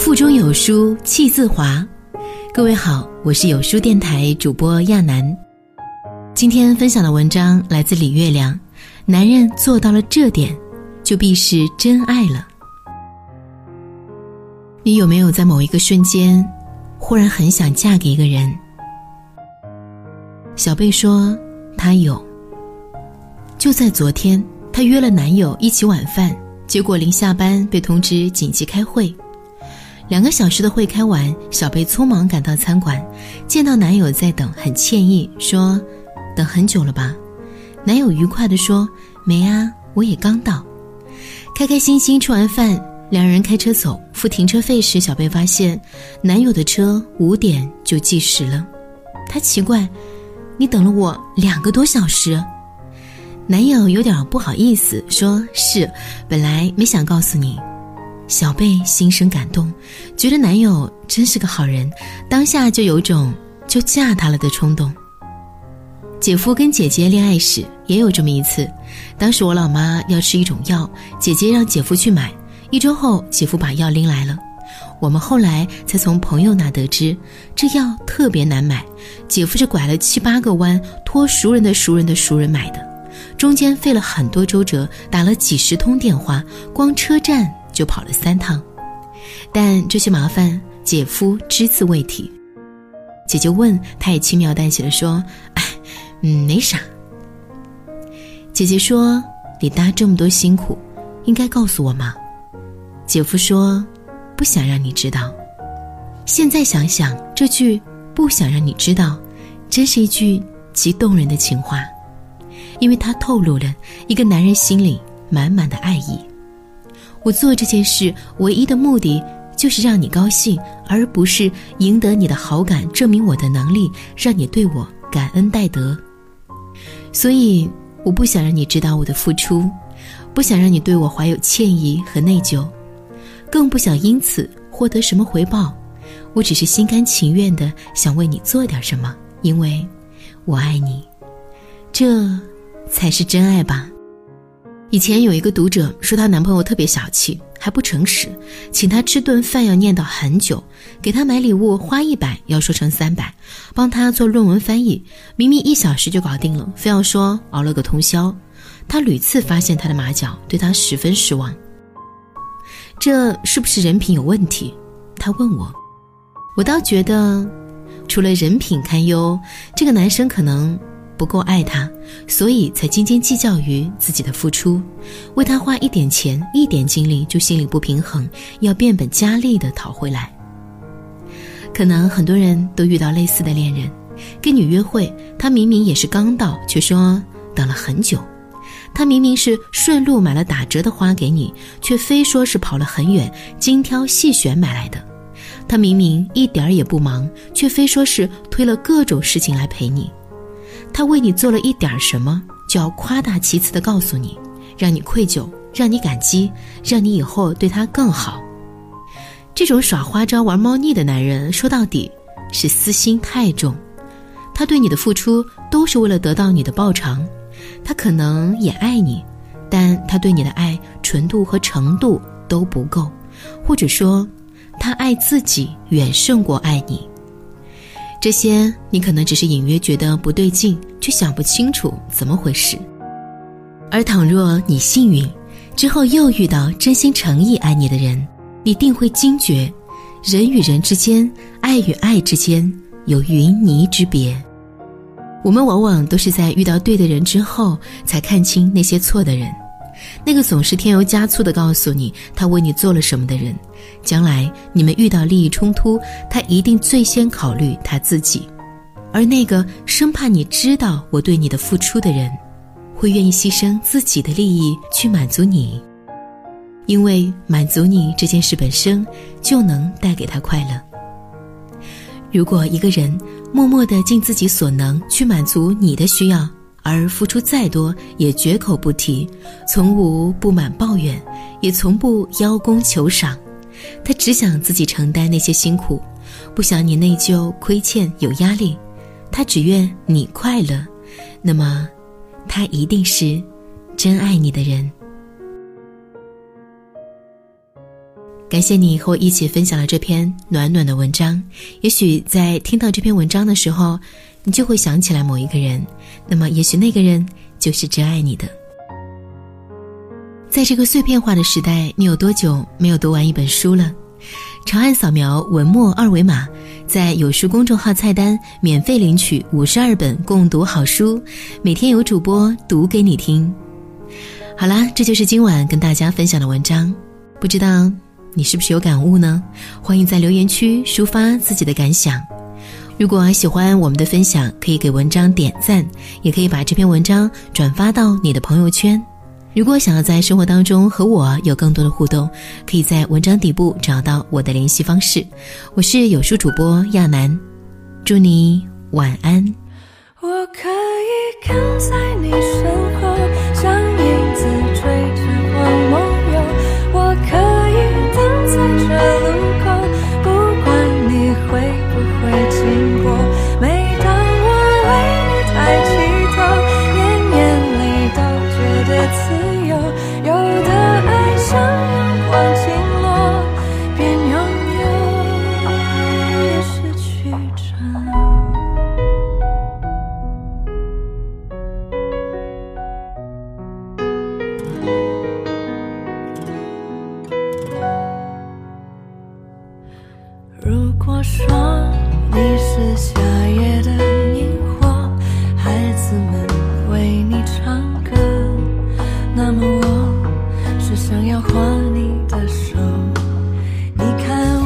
腹中有书气自华。各位好，我是有书电台主播亚楠。今天分享的文章来自李月亮。男人做到了这点，就必是真爱了。你有没有在某一个瞬间，忽然很想嫁给一个人？小贝说，她有。就在昨天，她约了男友一起晚饭，结果临下班被通知紧急开会。两个小时的会开完，小贝匆忙赶到餐馆，见到男友在等，很歉意说：“等很久了吧？”男友愉快地说：“没啊，我也刚到。”开开心心吃完饭，两人开车走。付停车费时，小贝发现男友的车五点就计时了。他奇怪：“你等了我两个多小时。”男友有点不好意思，说是本来没想告诉你。小贝心生感动，觉得男友真是个好人，当下就有种就嫁他了的冲动。姐夫跟姐姐恋爱时也有这么一次，当时我老妈要吃一种药，姐姐让姐夫去买。一周后，姐夫把药拎来了，我们后来才从朋友那得知，这药特别难买，姐夫是拐了七八个弯，托熟人的熟人的熟人买的。中间费了很多周折，打了几十通电话，光车站就跑了三趟。但这些麻烦，姐夫只字未提。姐姐问，他也轻描淡写的说：“哎，嗯，没啥。”姐姐说：“你搭这么多辛苦，应该告诉我吗？”姐夫说：“不想让你知道。”现在想想，这句“不想让你知道”，真是一句极动人的情话。因为他透露了一个男人心里满满的爱意。我做这件事唯一的目的就是让你高兴，而不是赢得你的好感，证明我的能力，让你对我感恩戴德。所以我不想让你知道我的付出，不想让你对我怀有歉意和内疚，更不想因此获得什么回报。我只是心甘情愿的想为你做点什么，因为我爱你。这。才是真爱吧。以前有一个读者说，她男朋友特别小气，还不诚实，请她吃顿饭要念叨很久，给她买礼物花一百要说成三百，帮她做论文翻译，明明一小时就搞定了，非要说熬了个通宵。她屡次发现他的马脚，对他十分失望。这是不是人品有问题？他问我，我倒觉得，除了人品堪忧，这个男生可能。不够爱他，所以才斤斤计较于自己的付出，为他花一点钱、一点精力就心里不平衡，要变本加厉的讨回来。可能很多人都遇到类似的恋人，跟你约会，他明明也是刚到，却说等了很久；他明明是顺路买了打折的花给你，却非说是跑了很远，精挑细选买来的；他明明一点儿也不忙，却非说是推了各种事情来陪你。他为你做了一点什么，就要夸大其词的告诉你，让你愧疚，让你感激，让你以后对他更好。这种耍花招、玩猫腻的男人，说到底是私心太重。他对你的付出都是为了得到你的报偿。他可能也爱你，但他对你的爱纯度和程度都不够，或者说，他爱自己远胜过爱你。这些你可能只是隐约觉得不对劲，却想不清楚怎么回事。而倘若你幸运，之后又遇到真心诚意爱你的人，你定会惊觉，人与人之间，爱与爱之间有云泥之别。我们往往都是在遇到对的人之后，才看清那些错的人。那个总是添油加醋的告诉你他为你做了什么的人，将来你们遇到利益冲突，他一定最先考虑他自己；而那个生怕你知道我对你的付出的人，会愿意牺牲自己的利益去满足你，因为满足你这件事本身就能带给他快乐。如果一个人默默地尽自己所能去满足你的需要，而付出再多也绝口不提，从无不满抱怨，也从不邀功求赏。他只想自己承担那些辛苦，不想你内疚、亏欠、有压力。他只愿你快乐，那么，他一定是真爱你的人。感谢你和我一起分享了这篇暖暖的文章。也许在听到这篇文章的时候，你就会想起来某一个人，那么也许那个人就是真爱你的。在这个碎片化的时代，你有多久没有读完一本书了？长按扫描文末二维码，在有书公众号菜单免费领取五十二本共读好书，每天有主播读给你听。好啦，这就是今晚跟大家分享的文章，不知道。你是不是有感悟呢？欢迎在留言区抒发自己的感想。如果喜欢我们的分享，可以给文章点赞，也可以把这篇文章转发到你的朋友圈。如果想要在生活当中和我有更多的互动，可以在文章底部找到我的联系方式。我是有书主播亚楠，祝你晚安。我可以跟在你身后，为你唱歌那么我是想要画你的手。你看